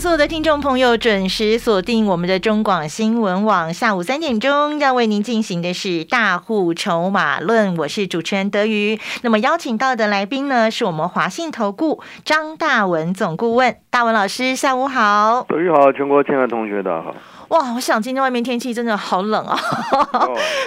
所有的听众朋友准时锁定我们的中广新闻网，下午三点钟要为您进行的是大户筹码论，我是主持人德瑜。那么邀请到的来宾呢，是我们华信投顾张大文总顾问，大文老师，下午好。德瑜好，全国亲爱的同学大家好。哇，我想今天外面天气真的好冷啊！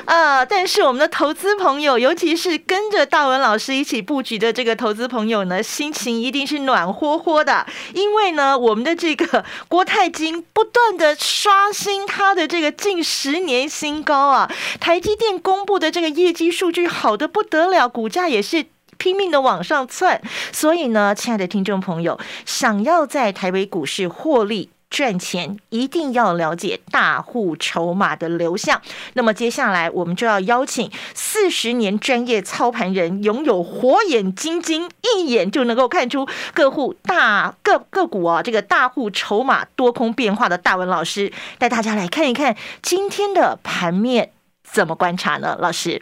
啊，但是我们的投资朋友，尤其是跟着大文老师一起布局的这个投资朋友呢，心情一定是暖和和的，因为呢，我们的这个国泰金不断的刷新它的这个近十年新高啊，台积电公布的这个业绩数据好的不得了，股价也是拼命的往上窜，所以呢，亲爱的听众朋友，想要在台北股市获利。赚钱一定要了解大户筹码的流向。那么接下来我们就要邀请四十年专业操盘人，拥有火眼金睛，一眼就能够看出各户大各个股啊，这个大户筹码多空变化的大文老师，带大家来看一看今天的盘面怎么观察呢？老师，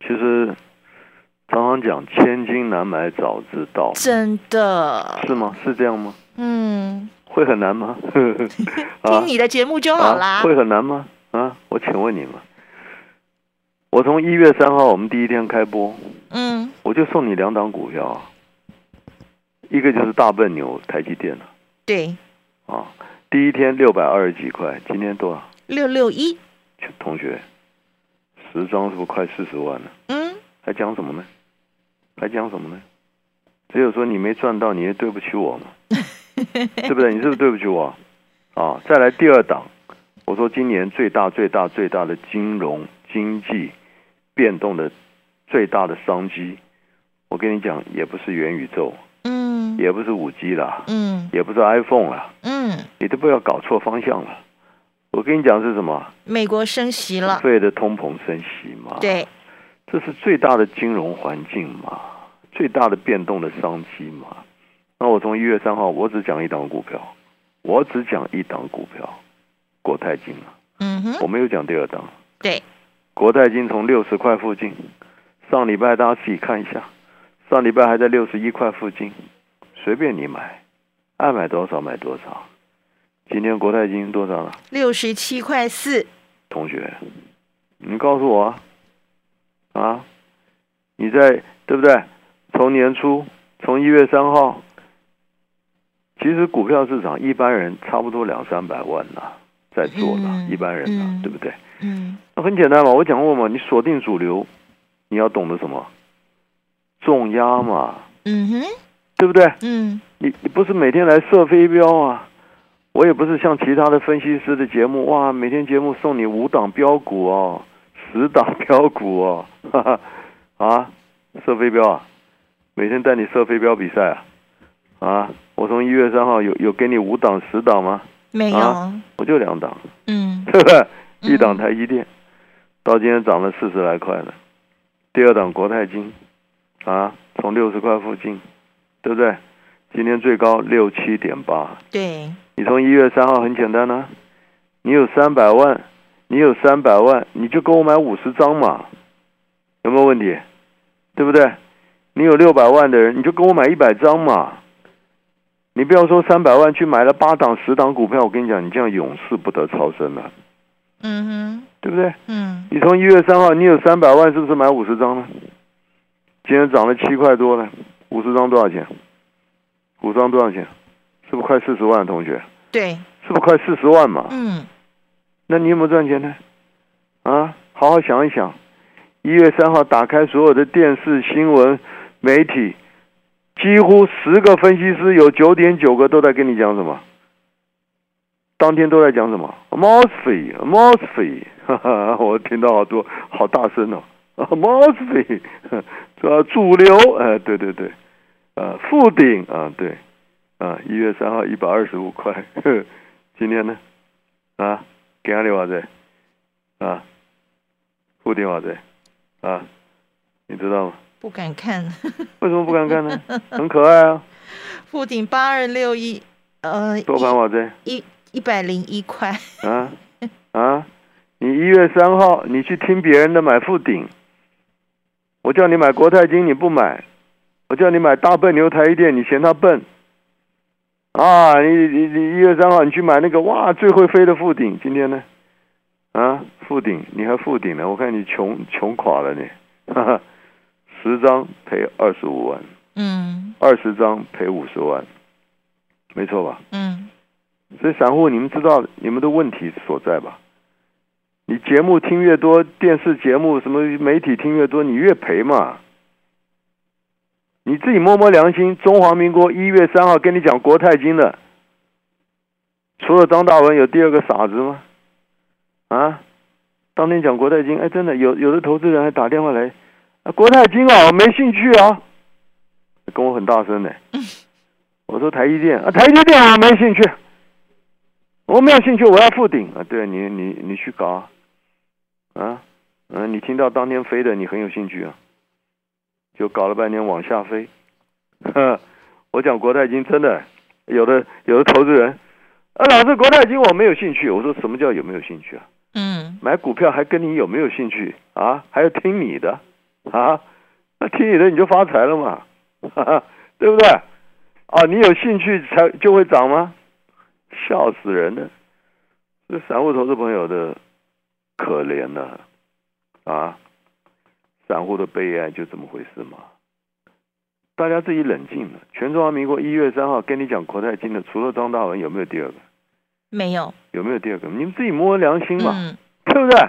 其实常常讲千金难买早知道，真的是吗？是这样吗？嗯，会很难吗？听你的节目就好啦。会很难吗？啊，我请问你嘛，我从一月三号我们第一天开播，嗯，我就送你两档股票啊，一个就是大笨牛台积电了，对，啊，第一天六百二十几块，今天多少？六六一，同学，十张是不是快四十万了？嗯，还讲什么呢？还讲什么呢？只有说你没赚到，你也对不起我嘛，对不对？你是不是对不起我？啊，再来第二档，我说今年最大、最大、最大的金融经济变动的最大的商机，我跟你讲，也不是元宇宙，嗯，也不是五 G 啦，嗯也不是 iPhone 啦，嗯，你都不要搞错方向了。我跟你讲是什么？美国升息了，费的通膨升息嘛，对，这是最大的金融环境嘛，最大的变动的商机嘛。那我从一月三号，我只讲一档股票，我只讲一档股票，国泰金啊，嗯哼，我没有讲第二档。对，国泰金从六十块附近，上礼拜大家自己看一下，上礼拜还在六十一块附近，随便你买，爱买多少买多少。今天国泰金多少了？六十七块四，同学，你告诉我啊，啊，你在对不对？从年初，从一月三号，其实股票市场一般人差不多两三百万呐，在做的，嗯一般人呐，嗯对不对？嗯那很简单嘛，我讲过嘛，你锁定主流，你要懂得什么？重压嘛，嗯哼，对不对？嗯你你不是每天来射飞镖啊？我也不是像其他的分析师的节目，哇，每天节目送你五档标股哦，十档标股哦，哈哈，啊，射飞镖啊，每天带你射飞镖比赛啊，啊，我从一月三号有有给你五档十档吗？没有，啊我就两档，嗯 对不对？嗯一档台积电，到今天涨了四十来块了。第二档国泰金，啊，从六十块附近，对不对？今天最高六七点八。对，你从一月三号很简单啊，你有三百万，你有三百万，你就给我买五十张嘛，有没有问题？对不对？你有六百万的人，你就给我买一百张嘛。你不要说三百万去买了八档十档股票，我跟你讲，你这样永世不得超生了，嗯哼，对不对？嗯你从一月三号，你有三百万，是不是买五十张呢？今天涨了七块多了，五十张多少钱？五张多少钱？是不是快四十万？同学，对，是不是快四十万嘛？嗯那你有没有赚钱呢？啊，好好想一想。一月三号打开所有的电视新闻媒体，几乎十个分析师有九点九个都在跟你讲什么？当天都在讲什么 m o s f e m o s f e，我听到好多，好大声哦 m o s f e 这主流，哎，对对对，呃，附顶啊，对，啊，一月三号一百二十五块，今天呢？啊，今日偌济？啊，附顶偌济？啊，你知道吗？不敢看。为什么不敢看呢？很可爱啊。附顶八二六一，呃，多盘我这一一百零一块。啊啊！你一月三号你去听别人的买附顶，我叫你买国泰金你不买，我叫你买大笨牛台一店你嫌它笨。啊，你你你一月三号你去买那个哇最会飞的附顶，今天呢？啊，附顶你还附顶呢？我看你穷穷垮了你，哈哈，十张赔二十五万，嗯，二十张赔五十万，没错吧？嗯，所以散户你们知道你们的问题所在吧？你节目听越多，电视节目什么媒体听越多，你越赔嘛。你自己摸摸良心，中华民国一月三号跟你讲国泰金的，除了张大文，有第二个傻子吗？啊，当天讲国泰金，哎，真的有有的投资人还打电话来，啊，国泰金啊，我没兴趣啊，跟我很大声的。我说台积电啊，台积电我没兴趣，我没有兴趣，我要复顶啊。对你你你去搞啊，啊，嗯，你听到当天飞的，你很有兴趣啊，就搞了半天往下飞。我讲国泰金真的有的有的投资人，啊，老师国泰金我没有兴趣。我说什么叫有没有兴趣啊？嗯，买股票还跟你有没有兴趣啊？还要听你的啊？那听你的你就发财了嘛，哈哈，对不对？啊，你有兴趣才就会涨吗？笑死人了！这散户投资朋友的可怜呢，啊，散户的悲哀就这么回事嘛。大家自己冷静了。全中华民国一月三号跟你讲国泰金的，除了张大文，有没有第二个？没有，有没有第二个？你们自己摸良心嘛，嗯，对不对？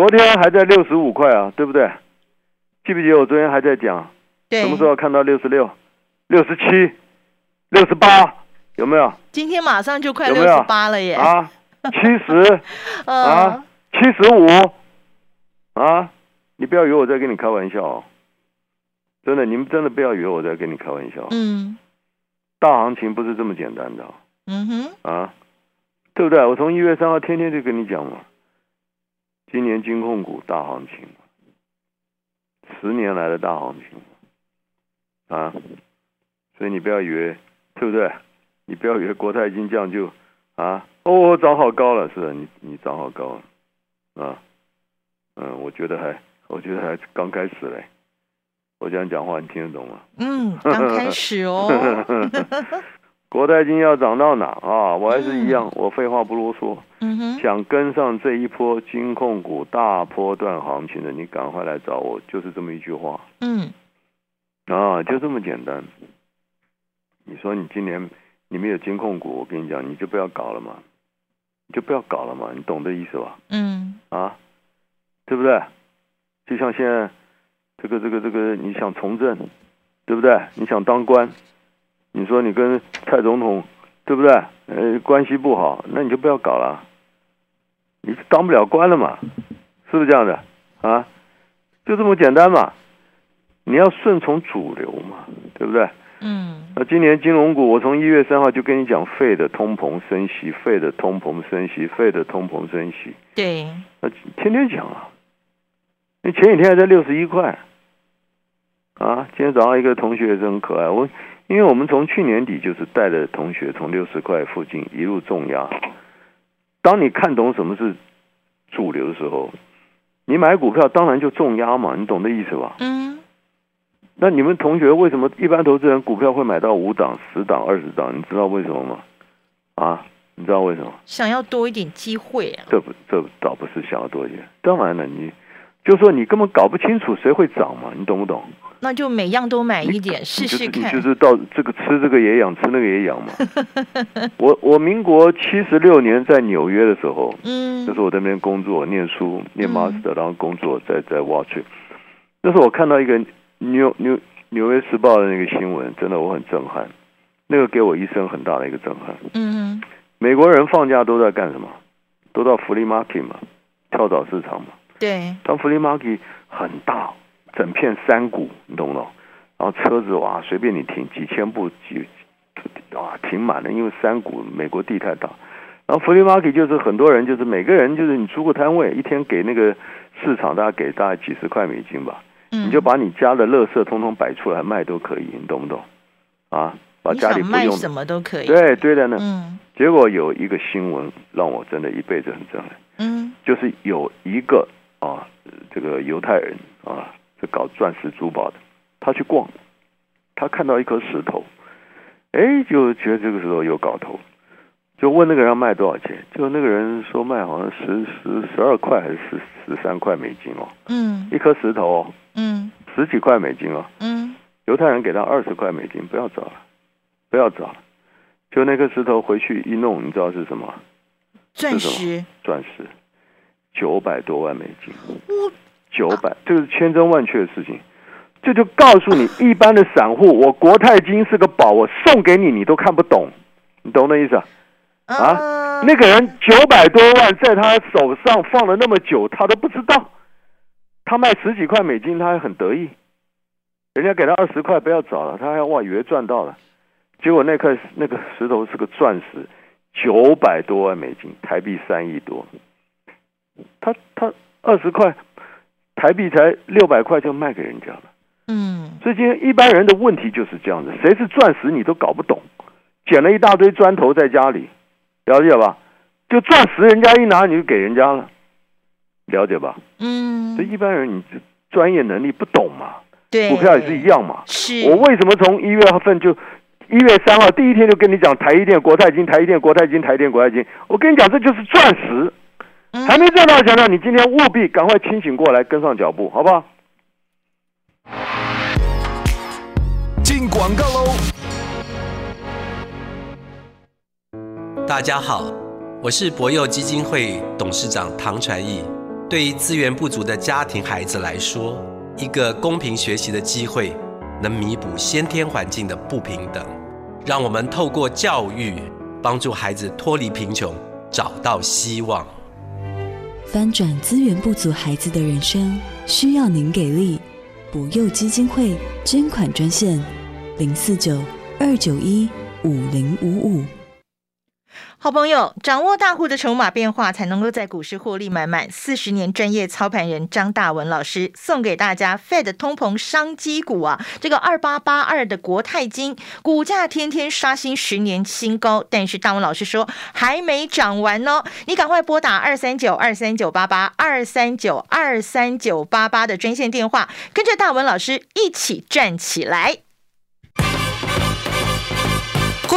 昨天还在六十五块啊，对不对？记不记得我昨天还在讲，什么时候看到六十六、六十七、六十八？有没有？今天马上就快六十八了耶，啊，七十？嗯。啊，七十五？啊！你不要以为我在跟你开玩笑哦，真的，你们真的不要以为我在跟你开玩笑。嗯。大行情不是这么简单的哦。嗯哼，啊，对不对？我从一月三号天天就跟你讲嘛，今年金控股大行情，十年来的大行情啊，所以你不要以为，对不对？你不要以为国泰金这样就啊，哦，涨好高了，是的，你你涨好高了啊，嗯，我觉得还，我觉得还刚开始嘞，我这样讲话你听得懂吗？嗯，刚开始哦，国泰金要涨到哪啊？我还是一样，我废话不啰嗦。嗯哼，想跟上这一波金控股大波段行情的，你赶快来找我，就是这么一句话嗯啊，就这么简单。你说你今年你没有金控股，我跟你讲，你就不要搞了嘛，你就不要搞了嘛，你懂这意思吧？嗯啊，对不对？就像现在这个这个这个，你想从政，对不对？你想当官，你说你跟蔡总统，对不对？呃，关系不好，那你就不要搞了，你当不了官了嘛，是不是这样的啊？就这么简单嘛，你要顺从主流嘛，对不对？嗯那今年金融股，我从一月三号就跟你讲，废的通膨升息，废的通膨升息，废的通膨升息。对，那天天讲啊，你前几天还在六十一块，啊，今天早上一个同学也是很可爱，我因为我们从去年底就是带着同学从六十块附近一路重压，当你看懂什么是主流的时候，你买股票当然就重压嘛，你懂那意思吧？嗯那你们同学为什么一般投资人股票会买到五档、十档、二十档？你知道为什么吗？啊，你知道为什么？想要多一点机会啊，这不，这倒不是想要多一点。当然了，你就说你根本搞不清楚谁会涨嘛，你懂不懂？那就每样都买一点试试看你就，是到这个吃这个也养，吃那个也养嘛。我我民国七十六年在纽约的时候，嗯那时候我在那边工作、念书、念嗯 master，然后工作在在 watch。那时候我看到一个纽纽纽约时报的那个新闻，真的我很震撼，那个给我一生很大的一个震撼。嗯美国人放假都在干什么？都到 flea market 嘛，跳蚤市场嘛。对，当 flea market 很大，整片山谷，你懂不懂？然后车子哇，随便你停，几千步几哇停满了，因为山谷美国地太大。然后 flea market 就是很多人，就是每个人就是你租个摊位，一天给那个市场大概给大概几十块美金吧，你就把你家的垃圾通通摆出来卖都可以，你懂不懂？啊，把家里不用什么都可以。对对的呢。嗯。结果有一个新闻让我真的一辈子很震撼。嗯。就是有一个啊，这个犹太人啊，是搞钻石珠宝的，他去逛，他看到一颗石头，哎，就觉得这个石头有搞头。就问那个人要卖多少钱，就那个人说卖好像十十十二块还是十十三块美金哦，嗯，一颗石头哦，嗯，十几块美金哦，嗯，犹太人给他二十块美金，不要找了，不要找了，就那颗石头回去一弄，你知道是什么？钻石，钻石，九百多万美金，九百，这个是千真万确的事情，这就告诉你，一般的散户，我国泰金是个宝，我送给你，你都看不懂，你懂那意思啊？啊，那个人九百多万在他手上放了那么久，他都不知道。他卖十几块美金，他还很得意。人家给他二十块，不要找了，他还哇以为赚到了。结果那块那个石头是个钻石，九百多万美金，台币三亿多。他他二十块，台币才六百块就卖给人家了。嗯，所以今天一般人的问题就是这样子，谁是钻石你都搞不懂，捡了一大堆砖头在家里。了解吧？就钻石，人家一拿你就给人家了，了解吧？嗯，这一般人你专业能力不懂嘛？对，股票也是一样嘛。是，我为什么从一月份就一月三号第一天就跟你讲台一电、国泰金、台一电、国泰金、台电、国泰金？我跟你讲，这就是钻石，还没赚到钱呢。你今天务必赶快清醒过来，跟上脚步，好不好？进广告喽。大家好，我是博幼基金会董事长唐传义。对于资源不足的家庭孩子来说，一个公平学习的机会，能弥补先天环境的不平等。让我们透过教育，帮助孩子脱离贫穷，找到希望。翻转资源不足孩子的人生，需要您给力。补幼基金会捐款专线：零四九二九一五零五五。好朋友，掌握大户的筹码变化，才能够在股市获利满满。四十年专业操盘人张大文老师送给大家 Fed 通膨商机股啊，这个二八八二的国泰金股价天天刷新十年新高，但是大文老师说还没涨完哦，你赶快拨打二三九二三九八八二三九二三九八八的专线电话，跟着大文老师一起站起来。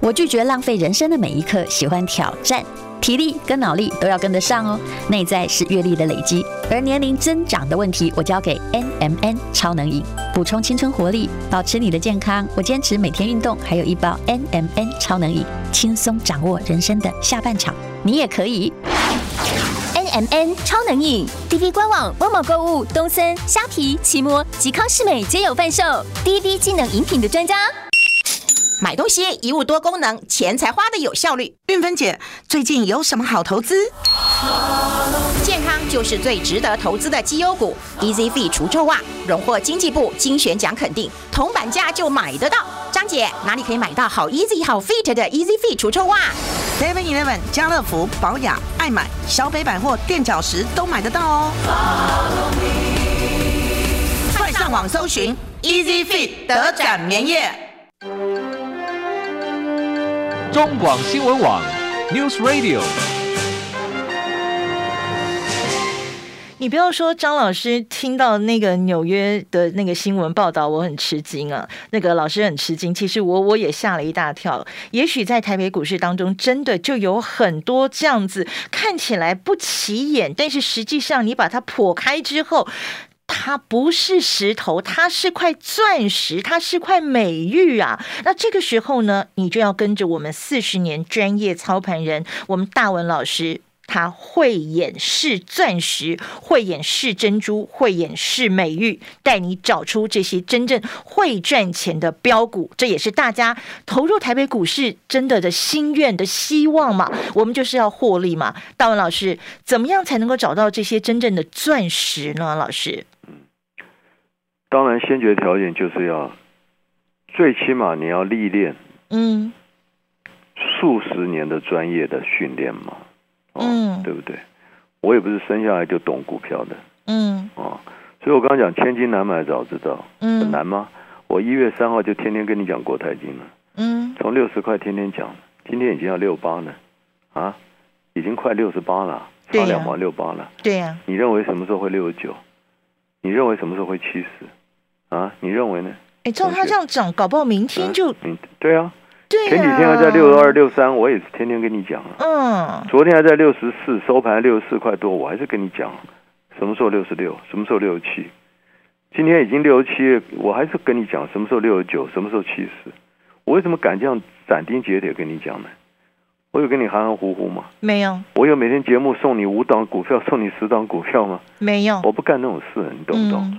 我拒绝浪费人生的每一刻，喜欢挑战，体力跟脑力都要跟得上哦。内在是阅历的累积，而年龄增长的问题，我交给 N M N 超能饮，补充青春活力，保持你的健康。我坚持每天运动，还有一包 N M N 超能饮，轻松掌握人生的下半场。你也可以 N M N 超能饮，D V 官网、某某购物、东森、虾皮、奇摩及康世美皆有贩售。D V 机能饮品的专家。买东西一物多功能，钱才花的有效率。运芬姐，最近有什么好投资？健康就是最值得投资的绩优股，Easy Fit 除臭袜荣获经济部精选奖肯定，铜板价就买得到。张姐，哪里可以买到好 Easy 好 Fit 的 Easy Fit 除臭袜？Seven Eleven、家乐福、宝雅、爱买、小北百货、垫脚石都买得到哦。快上网搜寻 Easy Fit 德展棉业。中广新闻网，News Radio。你不要说张老师听到那个纽约的那个新闻报道，我很吃惊啊。那个老师很吃惊，其实我我也吓了一大跳。也许在台北股市当中，真的就有很多这样子看起来不起眼，但是实际上你把它剖开之后。它不是石头，它是块钻石，它是块美玉啊！那这个时候呢，你就要跟着我们四十年专业操盘人，我们大文老师。他慧眼识钻石，慧眼识珍珠，慧眼识美玉，带你找出这些真正会赚钱的标股。这也是大家投入台北股市真的的心愿的希望嘛。我们就是要获利嘛。大文老师，怎么样才能够找到这些真正的钻石呢？老师，当然，先决条件就是要最起码你要历练，嗯数十年的专业的训练嘛，哦，嗯对不对？我也不是生下来就懂股票的嗯哦，所以我刚刚讲千金难买早知道，很嗯难吗？我一月三号就天天跟你讲国泰金了，嗯，从六十块天天讲，今天已经要六八了，啊，已经快六十八了，差两毛六八了。对呀、你认为什么时候会六十九？你认为什么时候会七十？啊，你认为呢？哎，照他这样讲，搞不好明天就嗯，对啊，对啊、前几天还在六二六三，我也是天天跟你讲啊。嗯昨天还在六十四，收盘六十四块多，我还是跟你讲，什么时候六十六，什么时候六十七。今天已经六十七，我还是跟你讲什么时候六十九，什么时候七十。我为什么敢这样斩钉截铁跟你讲呢？我有跟你含含糊糊吗？没有我有每天节目送你五档股票，送你十档股票吗？没有，我不干那种事，你懂不懂？嗯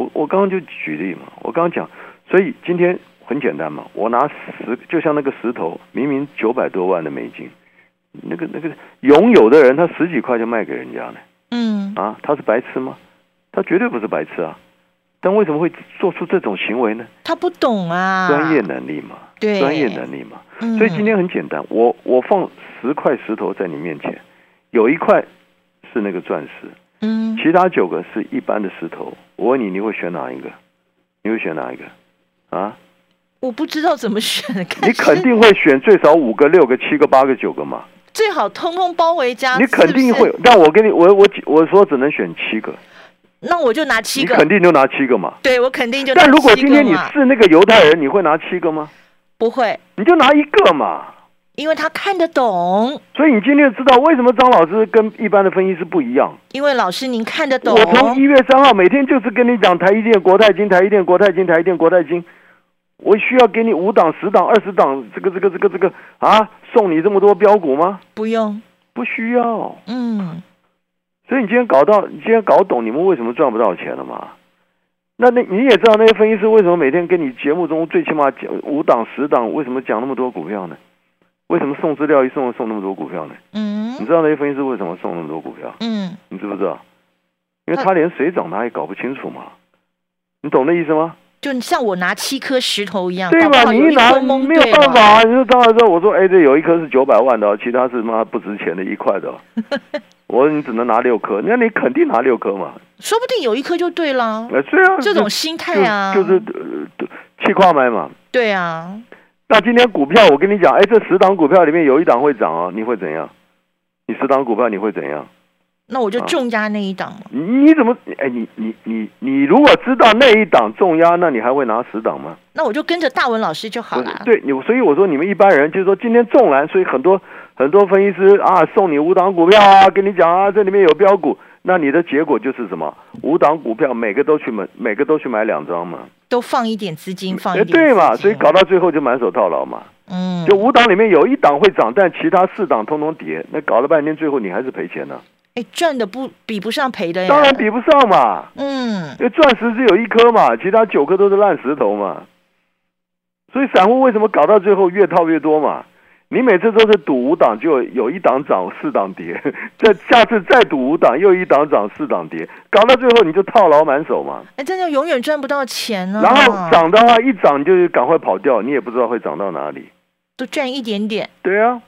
我我刚刚就举例嘛，我刚刚讲，所以今天很简单嘛，我拿十，就像那个石头，明明九百多万的美金，那个那个拥有的人他十几块就卖给人家了嗯啊，他是白痴吗？他绝对不是白痴啊，但为什么会做出这种行为呢？他不懂啊，专业能力嘛，对专业能力嘛。嗯所以今天很简单，我我放十块石头在你面前，有一块是那个钻石，嗯其他九个是一般的石头。我问你，你会选哪一个？你会选哪一个？啊？我不知道怎么选，你肯定会选最少五个、六个、七个、八个、九个嘛？最好通通包围家，你肯定会。但我给你，我我我说只能选七个，那我就拿七你个，肯定就拿七个嘛。对我肯定就拿但如果今天你是那个犹太人，你会拿七个吗？不会，你就拿一个嘛。因为他看得懂，所以你今天知道为什么张老师跟一般的分析师不一样？因为老师您看得懂，我从一月三号每天就是跟你讲台积电、国泰金、台积电、国泰金、台积电、国泰金，我需要给你五档、十档、二十档，这个、这个、这个、这个啊，送你这么多标股吗？不用，不需要。嗯所以你今天搞到，你今天搞懂你们为什么赚不到钱了吗？那那你也知道那些分析师为什么每天跟你节目中最起码讲五档、十档，为什么讲那么多股票呢？为什么送资料一送送那么多股票呢？嗯你嗯知道那些分析师为什么送那么多股票？嗯，你知不知道？因为他连水涨他也搞不清楚嘛，你懂那意思吗？就像我拿七颗石头一样，对吧？你一拿没有办法啊！你说张老师，我说哎，这有一颗是九百万的哦，其他是妈不值钱的一块的哦。我说你只能拿六颗，那你肯定拿六颗嘛？说不定有一颗就对了，哎，对啊，这种心态啊，就就是呃气跨买嘛。对啊，那今天股票，我跟你讲，哎，这十档股票里面有一档会涨啊，你会怎样？你十档股票你会怎样？那我就啊重压那一档嘛，你你怎么？哎，你你你你如果知道那一档重压，那你还会拿十档吗？那我就跟着大文老师就好了。对，你所以我说你们一般人就是说今天纵然，所以很多很多分析师啊送你五档股票啊，跟你讲啊这里面有标股，那你的结果就是什么？五档股票每个都去买，每个都去买两张嘛，都放一点资金，放哎一点对嘛，所以搞到最后就满手套牢嘛。嗯，就五档里面有一档会涨，但其他四档通通跌，那搞了半天最后你还是赔钱呢、哎赚的不比不上赔的呀，当然比不上嘛。嗯因为钻石只有一颗嘛，其他九颗都是烂石头嘛。所以散户为什么搞到最后越套越多嘛？你每次都是赌五档，就有一档涨，四档跌，再下次再赌五档，又一档涨，四档跌，搞到最后你就套牢满手嘛。哎，真的永远赚不到钱呢，然后涨的话，一涨就赶快跑掉，你也不知道会涨到哪里。都赚一点点，对啊，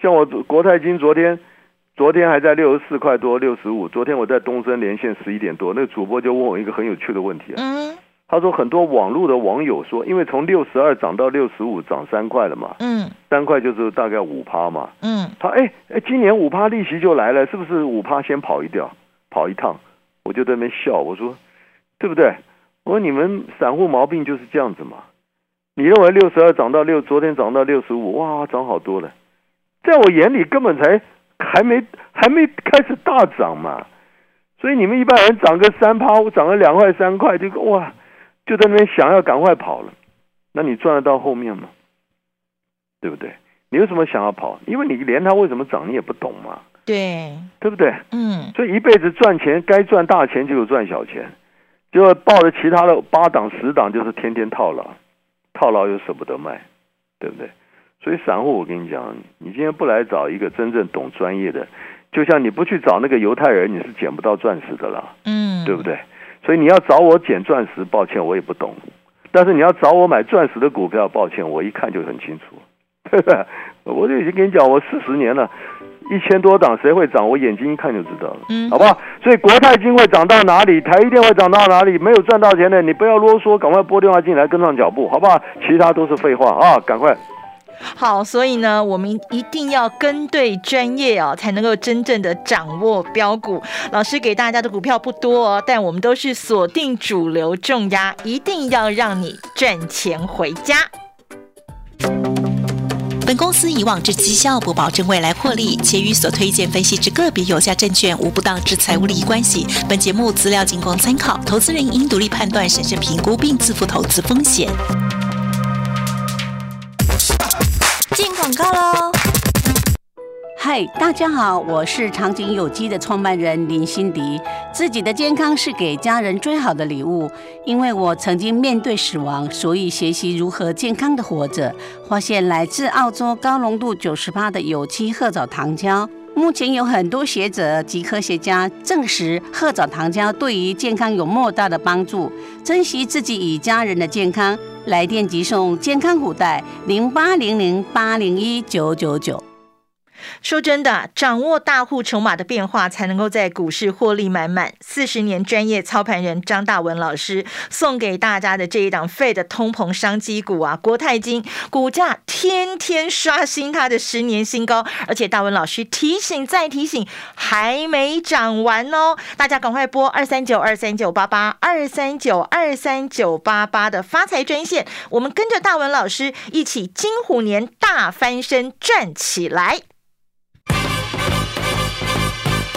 像我国泰金昨天，昨天还在六十四块多，六十五。昨天我在东森连线十一点多，那个主播就问我一个很有趣的问题啊。嗯他说很多网络的网友说，因为从六十二涨到六十五，涨三块了嘛，嗯三块就是大概五趴嘛。嗯，他哎哎，今年五趴利息就来了，是不是五趴先跑一掉，跑一趟？我就在那边笑，我说对不对？我说你们散户毛病就是这样子嘛。你认为六十二涨到六，昨天涨到六十五，哇，涨好多了。在我眼里根本才还没还没开始大涨嘛。所以你们一般人涨个三趴，涨个两块三块，就哇，就在那边想要赶快跑了。那你赚得到后面吗？对不对？你为什么想要跑？因为你连它为什么涨你也不懂嘛。对，对不对？嗯，所以一辈子赚钱，该赚大钱就有赚小钱，就抱着其他的八档十档，就是天天套牢，套牢又舍不得卖，对不对？所以散户，我跟你讲，你今天不来找一个真正懂专业的，就像你不去找那个犹太人，你是捡不到钻石的啦，嗯，对不对？所以你要找我捡钻石，抱歉，我也不懂。但是你要找我买钻石的股票，抱歉，我一看就很清楚，对不对？我就已经跟你讲，我四十年了，一千多档谁会涨？我眼睛一看就知道了，嗯好不好？所以国泰金会涨到哪里，台积电会涨到哪里？没有赚到钱的，你不要啰嗦，赶快拨电话进来跟上脚步，好不好？其他都是废话啊，赶快。好，所以呢，我们一定要跟对专业哦，才能够真正的掌握标股。老师给大家的股票不多哦，但我们都是锁定主流重压，一定要让你赚钱回家。本公司以往之绩效不保证未来获利，且与所推荐分析之个别有价证券无不当之财务利益关系。本节目资料仅供参考，投资人应独立判断、审慎评估并自负投资风险。广告喽！嗨，大家好，我是长景有机的创办人林心迪。自己的健康是给家人最好的礼物，因为我曾经面对死亡，所以学习如何健康的活着。发现来自澳洲高浓度九十八的有机褐藻糖胶。目前有很多学者及科学家证实，褐藻糖浆对于健康有莫大的帮助。珍惜自己与家人的健康，来电即送健康虎袋零八零零八零一九九九。说真的，掌握大户筹码的变化，才能够在股市获利满满。四十年专业操盘人张大文老师送给大家的这一档费的通膨商机股啊，国泰金股价天天刷新它的十年新高，而且大文老师提醒再提醒，还没涨完哦，大家赶快拨二三九二三九八八二三九二三九八八的发财专线，我们跟着大文老师一起金虎年大翻身赚起来。